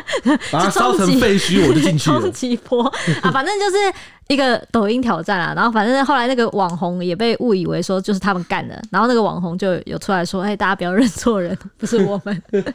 把它烧成废墟，我就进去了。冲击波啊，反正就是。一个抖音挑战啊，然后反正后来那个网红也被误以为说就是他们干的，然后那个网红就有出来说：“哎，大家不要认错人，<laughs> 不是我们。<laughs> ”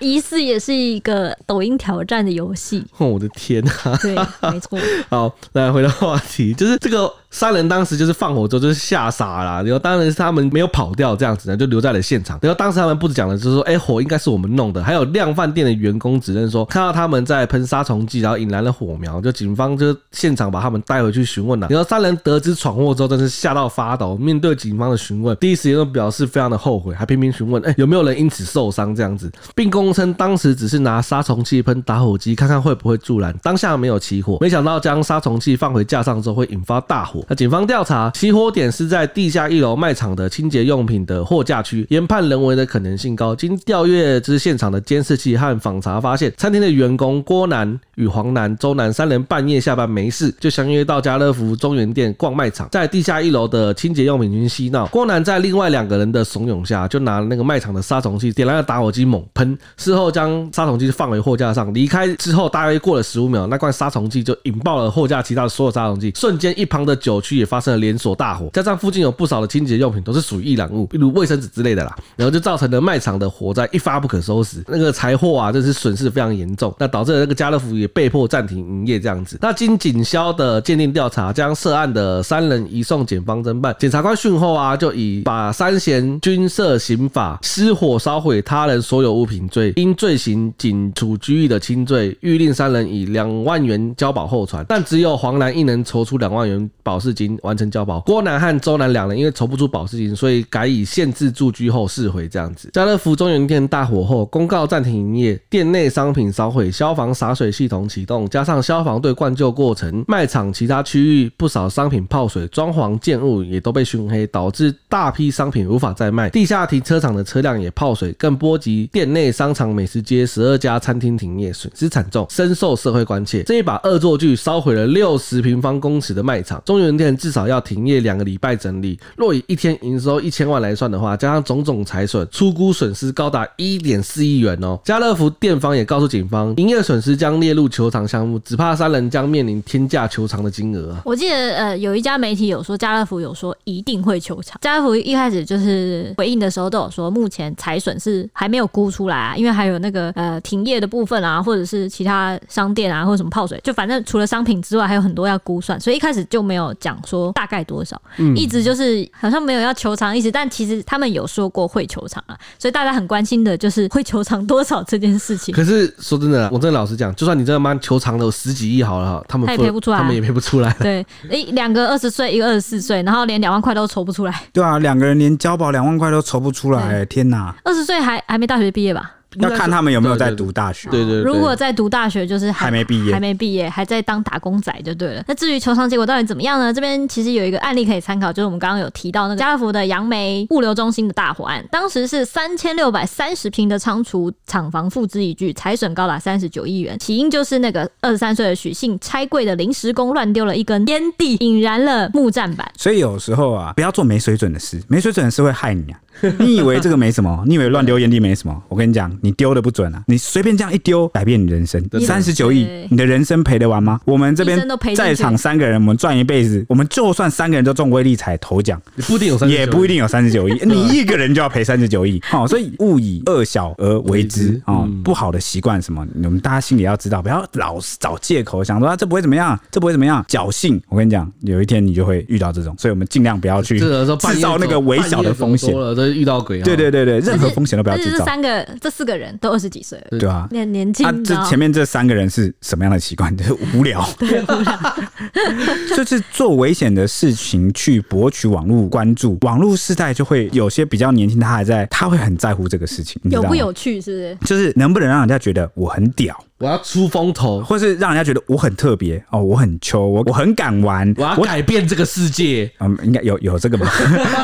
疑似也是一个抖音挑战的游戏。哦，我的天啊！对，没错。<laughs> 好，来回到话题，就是这个。三人当时就是放火之后就是吓傻了，然后当然是他们没有跑掉这样子呢，就留在了现场。然后当时他们不止讲了，就是说，哎，火应该是我们弄的。还有量贩店的员工指认说，看到他们在喷杀虫剂，然后引燃了火苗，就警方就现场把他们带回去询问了。然后三人得知闯祸之后，真是吓到发抖。面对警方的询问，第一时间都表示非常的后悔，还频频询问，哎，有没有人因此受伤这样子，并供称当时只是拿杀虫剂喷打火机，看看会不会助燃，当下没有起火。没想到将杀虫剂放回架上之后，会引发大火。那警方调查起火点是在地下一楼卖场的清洁用品的货架区，研判人为的可能性高。经调阅之现场的监视器和访查发现，餐厅的员工郭南与黄南、周南三人半夜下班没事，就相约到家乐福中原店逛卖场，在地下一楼的清洁用品区嬉闹。郭南在另外两个人的怂恿下，就拿那个卖场的杀虫剂点燃了打火机猛喷，事后将杀虫剂放回货架上。离开之后，大约过了十五秒，那罐杀虫剂就引爆了货架其他的所有杀虫剂，瞬间一旁的酒小区也。发生了连锁大火，加上附近有不少的清洁用品都是属于易燃物，比如卫生纸之类的啦，然后就造成了卖场的火灾一发不可收拾，那个财货啊，真是损失非常严重，那导致了那个家乐福也被迫暂停营业这样子。那经警消的鉴定调查，将涉案的三人移送检方侦办。检察官讯后啊，就以把三嫌均涉刑法失火烧毁他人所有物品罪，因罪行仅处拘役的轻罪，諭令三人以两万元交保候传，但只有黄兰一人筹出两万元保释金。完成交保，郭南和周南两人因为筹不出保释金，所以改以限制住居后释回这样子。家乐福中原店大火后，公告暂停营业，店内商品烧毁，消防洒水系统启动，加上消防队灌救过程，卖场其他区域不少商品泡水，装潢建物也都被熏黑，导致大批商品无法再卖。地下停车场的车辆也泡水，更波及店内商场、美食街十二家餐厅停业，损失惨重，深受社会关切。这一把恶作剧烧毁了六十平方公尺的卖场，中原店至少要停业两个礼拜整理，若以一天营收一千万来算的话，加上种种财损，出估损失高达一点四亿元哦。家乐福店方也告诉警方，营业损失将列入求偿项目，只怕三人将面临天价求偿的金额。我记得呃，有一家媒体有说家乐福有说一定会求偿。家一开始就是回应的时候都有说，目前财损是还没有估出来啊，因为还有那个呃停业的部分啊，或者是其他商店啊，或者什么泡水，就反正除了商品之外，还有很多要估算，所以一开始就没有讲说大概。多少？一直就是好像没有要求偿意思，但其实他们有说过会求偿啊，所以大家很关心的就是会求偿多少这件事情。可是说真的，我真的老实讲，就算你真的妈求偿了十几亿好了，他们他也赔不出来，他们也赔不出来。对，一，两个二十岁，一个二十四岁，然后连两万块都筹不出来。对啊，两个人连交保两万块都筹不出来，天哪！二十岁还还没大学毕业吧？要看他们有没有在读大学。对对对，如果在读大学，就是还，没毕业，还没毕业，还在当打工仔就对了。那至于求偿结果到底怎么样呢？这边其实有一个案例可以参考，就是我们刚刚有提到那个家乐福的杨梅物流中心的大火案，当时是三千六百三十平的仓储厂房付之一炬，财损高达三十九亿元。起因就是那个二十三岁的许姓拆柜的临时工乱丢了一根烟蒂，引燃了木栈板。所以有时候啊，不要做没水准的事，没水准的事会害你啊。<laughs> 你以为这个没什么？你以为乱丢烟蒂没什么？我跟你讲，你丢的不准啊！你随便这样一丢，改变你人生。三十九亿，你的人生赔得完吗？我们这边在场三个人，我们赚一辈子，我们就算三个人都中威力彩头奖，不一定有三，也不一定有三十九亿。<laughs> 你一个人就要赔三十九亿，好，所以 <laughs> 勿以恶小而为之啊！不好的习惯什么，我们大家心里要知道，不要老是找借口，想说啊，这不会怎么样，这不会怎么样，侥幸。我跟你讲，有一天你就会遇到这种，所以我们尽量不要去制造那个微小的风险。都遇到鬼啊！对对对对，任何风险都不要制造。这三个、这四个人都二十几岁了，对啊，年年轻。啊，这前面这三个人是什么样的习惯？<laughs> 就是无聊，<laughs> 对，无聊。<laughs> 就是做危险的事情去博取网络关注，网络世代就会有些比较年轻，他还在，他会很在乎这个事情，有不有趣？是不是？就是能不能让人家觉得我很屌？我要出风头，或是让人家觉得我很特别哦，我很秋，我我很敢玩，我要改变这个世界。嗯，应该有有这个吗？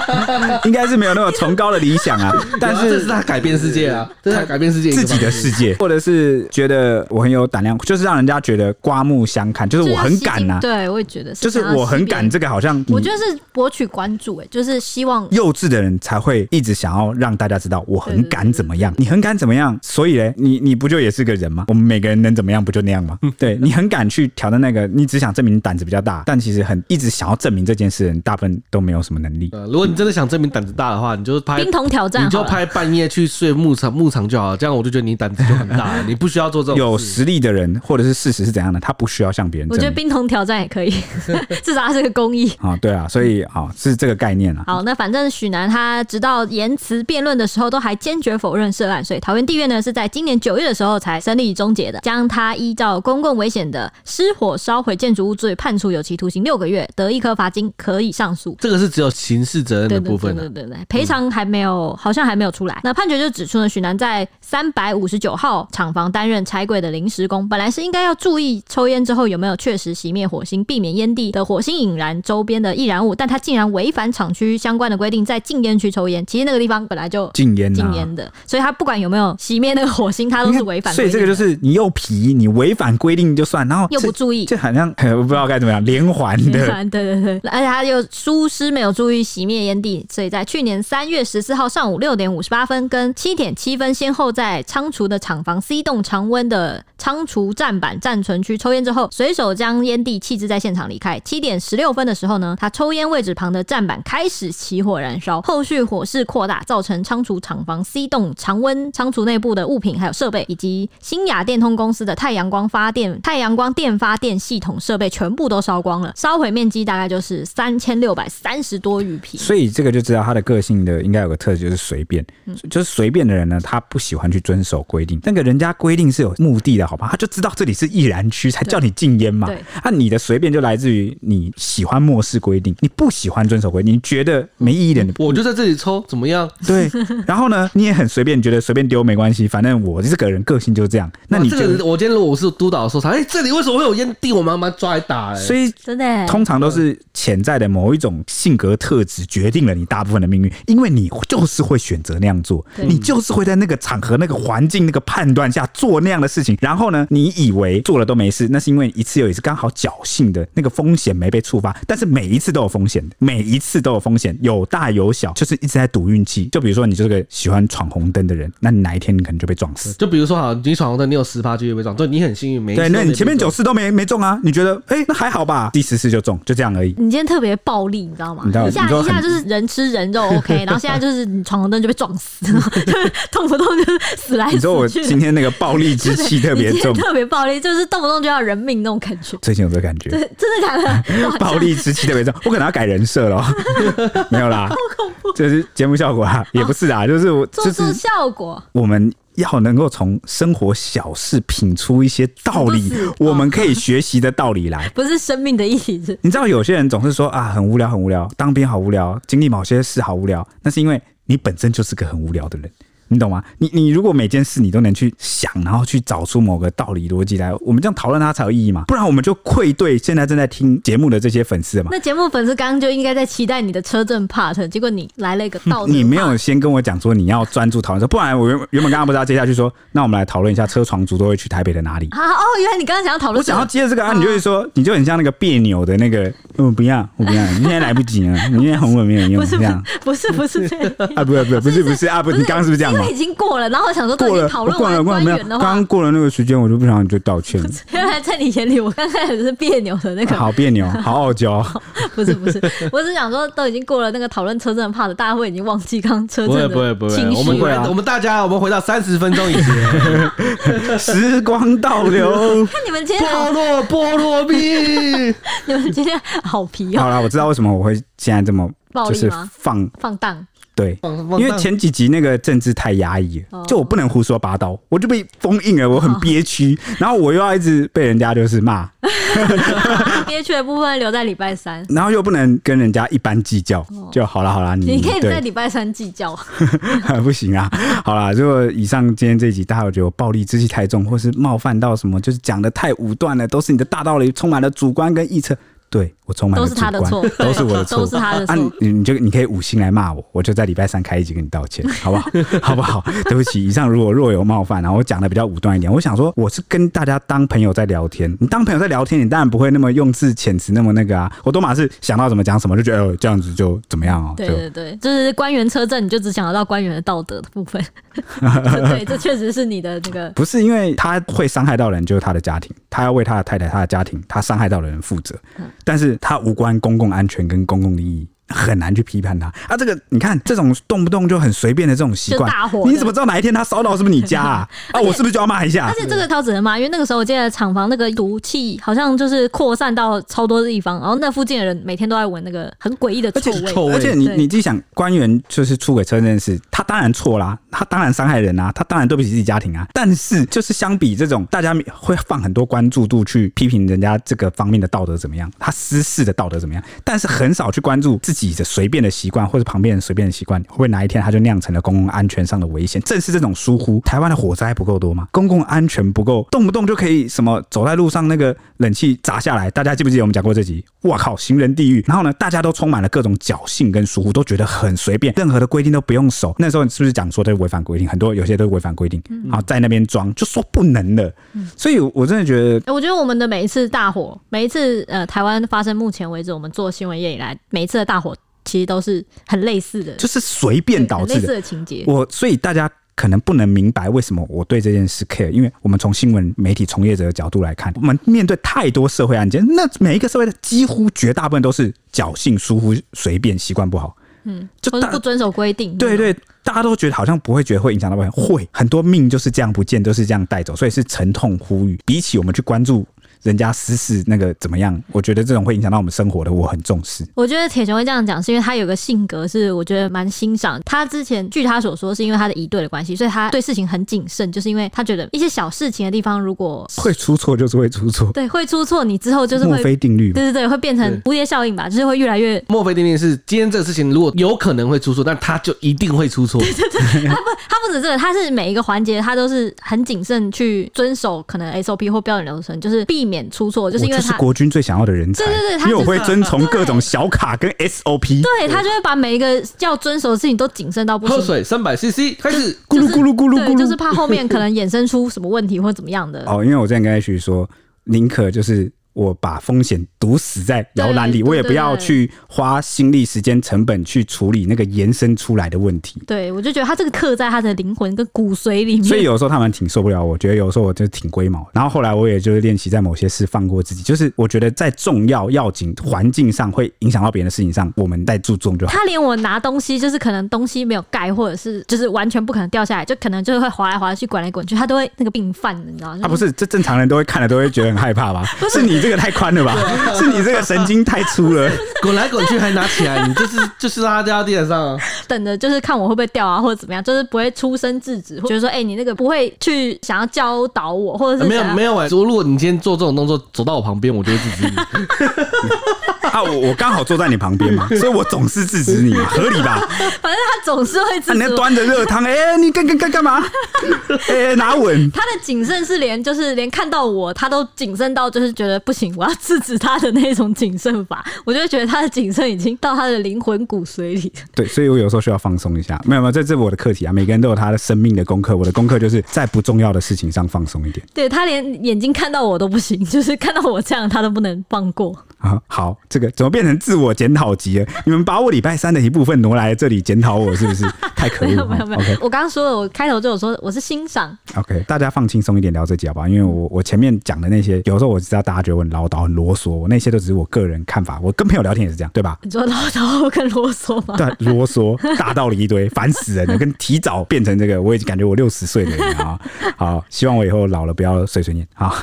<laughs> 应该是没有那么崇高的理想啊。<laughs> 但是这是他改变世界啊，这是他改变世界自己的世界，或者是觉得我很有胆量，就是让人家觉得刮目相看，就是我很敢呐。对，我也觉得是，就是我很敢。这个好像我觉得是博取关注，哎，就是希望幼稚的人才会一直想要让大家知道我很敢怎么样，你很敢怎么样，所以嘞，你你不就也是个人吗？我们每个人能怎么样不就那样吗？对，<laughs> 你很敢去挑战那个，你只想证明你胆子比较大，但其实很一直想要证明这件事的人，大部分都没有什么能力。呃，如果你真的想证明胆子大的话，你就拍冰桶挑战，你就拍半夜去睡牧场牧场就好了，这样我就觉得你胆子就很大了，你不需要做这种。<laughs> 有实力的人，或者是事实是怎样的，他不需要向别人。我觉得冰桶挑战也可以，<laughs> 至少他是个公益啊。对啊，所以啊是这个概念啊。好，那反正许南他直到言辞辩论的时候都还坚决否认涉案，所以桃园地院呢是在今年九月的时候才审理终结的，将他依照公共危险的失火烧毁建筑物罪判处有期徒刑六个月，得一颗罚金，可以上诉。这个是只有刑事责任的部分，对对对对，赔偿还没有，好像还没有出来。那判决就指出呢，许南在三百五十九号厂房担任拆柜的临时工，本来是应该要注意抽烟之后有没有确实熄灭火星，避免烟蒂的火星引燃周边的易燃物，但他竟然违反厂区相关的规定，在禁烟区抽烟。其实那个地方本来就禁烟禁烟的，所以他不管有没有熄灭那个火星，他都是违反。所以这个就是你又皮，你违反规定就算，然后又不注意，就好像 <laughs> 我不知道该怎么样，连环的。对对对，而且他又疏失没有注意熄灭烟蒂，所以在去年三月十四号上午六点五十八分跟七点七分，先后在仓储的厂房 C 栋常温的仓储站板暂存区抽烟之后，随手将烟蒂弃置在现场离开。七点十六分的时候呢，他抽烟位置旁的站板开始起火燃烧，后续火势扩大，造成仓储厂房 C 栋常温仓储内部的物品还有设备，以及新雅电通公司的太阳光发电太阳光电发电系统设备全部都烧光了，烧毁面积大概就是三千六百三十多余平。所以这个就知道他的个性的应该有个特质，就是随便，就是随便的人呢，他不喜欢去遵守规定。那个人家规定是有目的的，好吧？他就知道这里是易燃区，才叫你禁烟嘛。对，那你的随便就来自于你喜欢漠视规定，你不喜欢遵守规定，你觉得没意义的，我就在这里抽，怎么样？对。然后呢，你也很随便，觉得随便丢没关系，反正我这个人个性就是这样。那你这个，我今天如果我是督导的时候，他哎，这里为什么会有烟蒂？我妈妈抓来打。所以真的，通常都是潜在的某一种性格特质决定了你大部分的命运，因为你就是会选择那样做，你就是会在那个场合、那个环境、那个判断下做那样的事情。然后呢，你以为做了都没事，那是因为一次又一次刚好侥幸的那个风险没被触发。但是每一次都有风险，每一次都有风险，有大有小，就是一直在赌运气。就比如说，你就是个喜欢闯红灯的人，那你哪一天你可能就被撞死。就比如说，好，你闯红灯，你有十趴机会被撞，对，你很幸运没。对，那你前面九次都没没中啊？你觉得，哎、欸，那还好吧？第十次就中，就这样而已。你今天特别暴力，你知道吗？你知道一下一下就是人吃人肉 OK，然后现在就是你闯红灯就被撞死，就是动不动就死来死去。你说我今天那个暴力之气特别重，特别暴力，就是动不动就要人命那种感觉。最近有这个感觉，真的假的？暴力之气特别重，我可能要改人设了。没有啦，好恐怖，这是节目效果啊，也不是啊，就是我做做效果。我们要能够从生活小事品出一些道理，我们可以学习的道理来，不是生命的意义。你知道有些人总是说啊，很无聊，很无聊，当兵好无聊，经历某些事好无聊，那是因为你本身就是个很无聊的人。你懂吗？你你如果每件事你都能去想，然后去找出某个道理逻辑来，我们这样讨论它才有意义嘛？不然我们就愧对现在正在听节目的这些粉丝嘛。那节目粉丝刚刚就应该在期待你的车震 part，结果你来了一个道德。<laughs> 你没有先跟我讲说你要专注讨论车，不然我原原本刚刚不知道接下去说，那我们来讨论一下车床族都会去台北的哪里？啊哦，原来你刚刚想要讨论，我想要接着这个啊，你就会说，你就很像那个别扭的那个，嗯，不要，我不要，你现在来不及了，你现在红文没有用，<laughs> 不是这样，不是不是这样啊，不是不是不是不是啊，不，你刚刚是不是这样？因为已经过了，然后我想说过了，讨论过了，过了没有？刚刚过了那个时间，我就不想你就道歉。原来在你眼里，我刚开始是别扭的那个，好别扭，好傲娇。<laughs> 不是不是，<laughs> 我只想说，都已经过了那个讨论车震的 part，大家会已经忘记刚车震的不会不会不会，情绪我们会啊，我们大家，我们回到三十分钟以前，<laughs> 时光倒流。看你们今天菠萝菠萝蜜，你们今天好皮哦。好了，我知道为什么我会现在这么就是放放荡。对，因为前几集那个政治太压抑了，就我不能胡说八道，我就被封印了，我很憋屈，<laughs> 然后我又要一直被人家就是骂，<laughs> 憋屈的部分留在礼拜三，然后又不能跟人家一般计较，就好了好了，你你可以在礼拜三计较，<laughs> 不行啊，好了，如果以上今天这一集大家有觉得我暴力之气太重，或是冒犯到什么，就是讲的太武断了，都是你的大道理，充满了主观跟臆测。对我充满了主观，都是他的错，都是我的错，都是他的错。啊，你你就你可以五星来骂我，我就在礼拜三开一集跟你道歉，<laughs> 好不好？好不好？<laughs> 对不起，以上如果若有冒犯，然后我讲的比较武断一点，我想说我是跟大家当朋友在聊天，你当朋友在聊天，你当然不会那么用字遣词那么那个啊。我多马是想到怎么讲什么，就觉得、呃、这样子就怎么样哦。对对对，就是官员车震，你就只想得到官员的道德的部分。<laughs> 对，这确实是你的那个。不是因为他会伤害到人，就是他的家庭，他要为他的太太、他的家庭，他伤害到的人负责。但是它无。关公共安全跟公共利益。很难去批判他啊！这个你看，这种动不动就很随便的这种习惯，你怎么知道哪一天他烧到是不是你家啊？<laughs> 啊，我是不是就要骂一下？而且这个他只能骂，因为那个时候我记得厂房那个毒气好像就是扩散到超多地方，然后那附近的人每天都在闻那个很诡异的臭味。臭味。而且你你自己想，官员就是出轨车这件事，他当然错啦，他当然伤害人啊，他当然对不起自己家庭啊。但是就是相比这种，大家会放很多关注度去批评人家这个方面的道德怎么样，他私事的道德怎么样，但是很少去关注自己的随便的习惯或者旁边人随便的习惯，会不会哪一天他就酿成了公共安全上的危险？正是这种疏忽，台湾的火灾不够多吗？公共安全不够，动不动就可以什么走在路上那个冷气砸下来，大家记不记得我们讲过这集？哇靠，行人地狱！然后呢，大家都充满了各种侥幸跟疏忽，都觉得很随便，任何的规定都不用守。那时候你是不是讲说的违反规定？很多有些都是违反规定，然后在那边装就说不能了。所以我真的觉得，我觉得我们的每一次大火，每一次呃台湾发生目前为止我们做新闻业以来每一次的大火。其实都是很类似的，就是随便导致的，类似的情节。我所以大家可能不能明白为什么我对这件事 care，因为我们从新闻媒体从业者的角度来看，我们面对太多社会案件，那每一个社会的几乎绝大部分都是侥幸、疏忽、随便、习惯不好，嗯，就不遵守规定。对，对对，大家都觉得好像不会觉得会影响到会很多命就是这样不见，都是这样带走，所以是沉痛呼吁。比起我们去关注。人家私事那个怎么样？我觉得这种会影响到我们生活的，我很重视。我觉得铁雄会这样讲，是因为他有个性格是我觉得蛮欣赏。他之前据他所说，是因为他的一对的关系，所以他对事情很谨慎，就是因为他觉得一些小事情的地方，如果会出错，就是会出错。对，会出错，你之后就是墨菲定律。对对对，会变成蝴蝶效应吧，就是会越来越。墨菲定律是今天这个事情如果有可能会出错，但他就一定会出错。<laughs> 对对对，他不他不止这个，他是每一个环节他都是很谨慎去遵守可能 SOP 或标准流程，就是避免出错，就是。因为他是国军最想要的人才，对对对，因为我会遵从各种小卡跟 SOP，对，他就会把每一个要遵守的事情都谨慎到不行。喝水三百 CC，开始咕噜咕噜咕噜咕噜，就是怕后面可能衍生出什么问题或怎么样的。哦，因为我之前跟 H 说，宁可就是。我把风险堵死在摇篮里，我也不要去花心力、时间、成本去处理那个延伸出来的问题。对，我就觉得他这个刻在他的灵魂跟骨髓里面。所以有时候他们挺受不了我，我觉得有时候我就挺龟毛。然后后来我也就是练习在某些事放过自己，就是我觉得在重要要紧环境上会影响到别人的事情上，我们再注重就好。他连我拿东西，就是可能东西没有盖，或者是就是完全不可能掉下来，就可能就是会滑来滑去、滚来滚去，他都会那个病犯，你知道吗？他不是这正常人都会看了都会觉得很害怕吧？<laughs> 不是你这。这个太宽了吧？是你这个神经太粗了，滚来滚去还拿起来，你就是就是让它掉到地板上啊。等着就是看我会不会掉啊，或者怎么样，就是不会出声制止，或者说哎、欸，你那个不会去想要教导我，或者是、啊、没有没有哎、欸，如果你今天做这种动作，走到我旁边，我就会制止你。啊，我我刚好坐在你旁边嘛，所以我总是制止你嘛，合理吧？反正他总是会制止、啊。你要端着热汤，哎、欸，你干干干干嘛？<laughs> 哎、欸，拿稳。他的谨慎是连就是连看到我，他都谨慎到就是觉得不行，我要制止他的那种谨慎法。我就会觉得他的谨慎已经到他的灵魂骨髓里。对，所以我有时候需要放松一下。没有没有，这这是我的课题啊。每个人都有他的生命的功课，我的功课就是在不重要的事情上放松一点。对，他连眼睛看到我都不行，就是看到我这样，他都不能放过。啊，好，这个怎么变成自我检讨集了？你们把我礼拜三的一部分挪来这里检讨我，是不是太可恶？没有没有没有。我刚刚说了，我开头就有说我是欣赏。OK，大家放轻松一点聊这集好不好？因为我我前面讲的那些，有时候我知道大家觉得我很唠叨、很啰嗦，我那些都只是我个人看法。我跟朋友聊天也是这样，对吧？你说唠叨跟啰嗦吗？对，啰嗦，大道理一堆，烦死人了。跟提早变成这个，我已经感觉我六十岁的人啊。好，希望我以后老了不要碎碎念。好，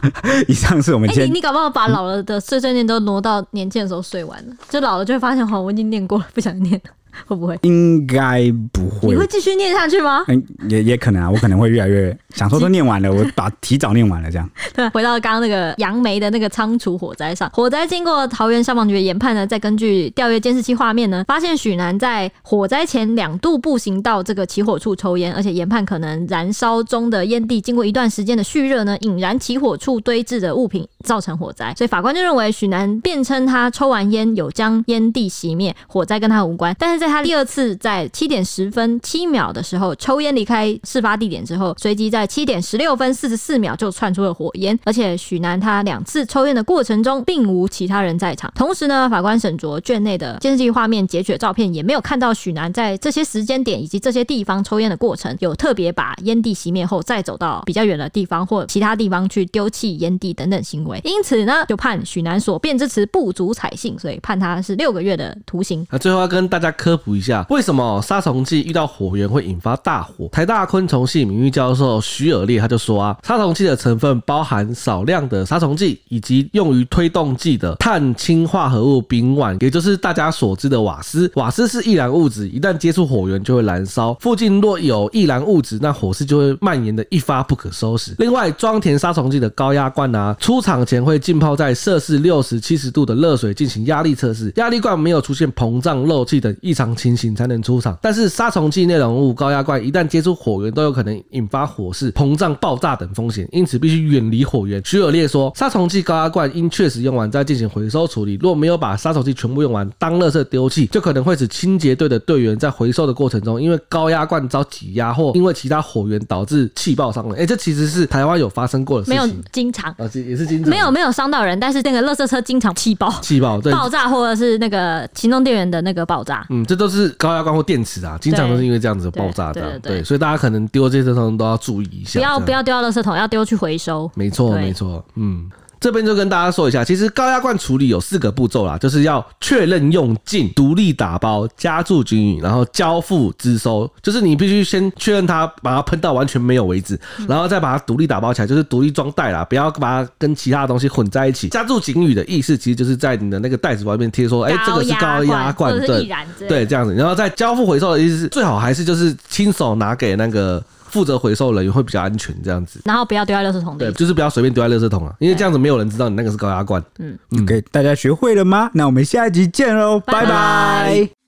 以上是我们今天、欸、你你搞不好把老了的碎碎念都挪到年轻的时候。睡完了，就老了就会发现，好，我已经念过了，不想念了。<laughs> 会不会？应该不会。你会继续念下去吗？嗯，也也可能啊，我可能会越来越 <laughs> 想说都念完了，我把提早念完了这样。对，<laughs> 回到刚刚那个杨梅的那个仓储火灾上，火灾经过桃园消防局的研判呢，再根据调阅监视器画面呢，发现许南在火灾前两度步行到这个起火处抽烟，而且研判可能燃烧中的烟蒂经过一段时间的蓄热呢，引燃起火处堆置的物品，造成火灾。所以法官就认为许南辩称他抽完烟有将烟蒂熄灭，火灾跟他无关。但是在他第二次在七点十分七秒的时候抽烟离开事发地点之后，随即在七点十六分四十四秒就窜出了火焰，而且许男他两次抽烟的过程中并无其他人在场。同时呢，法官审酌卷内的监视器画面截取的照片，也没有看到许男在这些时间点以及这些地方抽烟的过程，有特别把烟蒂熄灭后再走到比较远的地方或其他地方去丢弃烟蒂等等行为。因此呢，就判许男所辩之词不足采信，所以判他是六个月的徒刑。那最后要跟大家科普一下。为什么杀虫剂遇到火源会引发大火？台大昆虫系名誉教授徐尔烈他就说啊，杀虫剂的成分包含少量的杀虫剂以及用于推动剂的碳氢化合物丙烷，也就是大家所知的瓦斯。瓦斯是易燃物质，一旦接触火源就会燃烧。附近若有易燃物质，那火势就会蔓延的一发不可收拾。另外，装填杀虫剂的高压罐啊，出厂前会浸泡在摄氏六十七十度的热水进行压力测试，压力罐没有出现膨胀、漏气等异常情形。才能出场，但是杀虫剂内容物高压罐一旦接触火源，都有可能引发火势、膨胀、爆炸等风险，因此必须远离火源。徐尔烈说，杀虫剂高压罐应确实用完再进行回收处理，若没有把杀虫剂全部用完，当垃圾丢弃，就可能会使清洁队的队员在回收的过程中，因为高压罐遭挤压或因为其他火源导致气爆伤人。<laughs> 哎、欸，这其实是台湾有发生过的事情，没有经常啊，也是经常，没有没有伤到人，但是那个垃圾车经常气爆、气爆、对爆炸或者是那个行动电源的那个爆炸。嗯，这都是。高压罐或电池啊，经常都是因为这样子爆炸的，对，所以大家可能丢这些东西都要注意一下，不要不要丢到垃圾桶，要丢去回收。没错，没错，嗯。这边就跟大家说一下，其实高压罐处理有四个步骤啦，就是要确认用尽、独立打包、加注均匀，然后交付支收。就是你必须先确认它，把它喷到完全没有为止，然后再把它独立打包起来，就是独立装袋啦，不要把它跟其他的东西混在一起。加注警语的意思，其实就是在你的那个袋子外面贴说，哎，这个是高压罐，对，对，这样子。然后再交付回收的意思是，最好还是就是亲手拿给那个。负责回收人员会比较安全，这样子，然后不要丢在垃圾桶里，对，就是不要随便丢在垃圾桶啊，因为这样子没有人知道你那个是高压罐。嗯，嗯，OK，大家学会了吗？那我们下一集见喽，拜拜。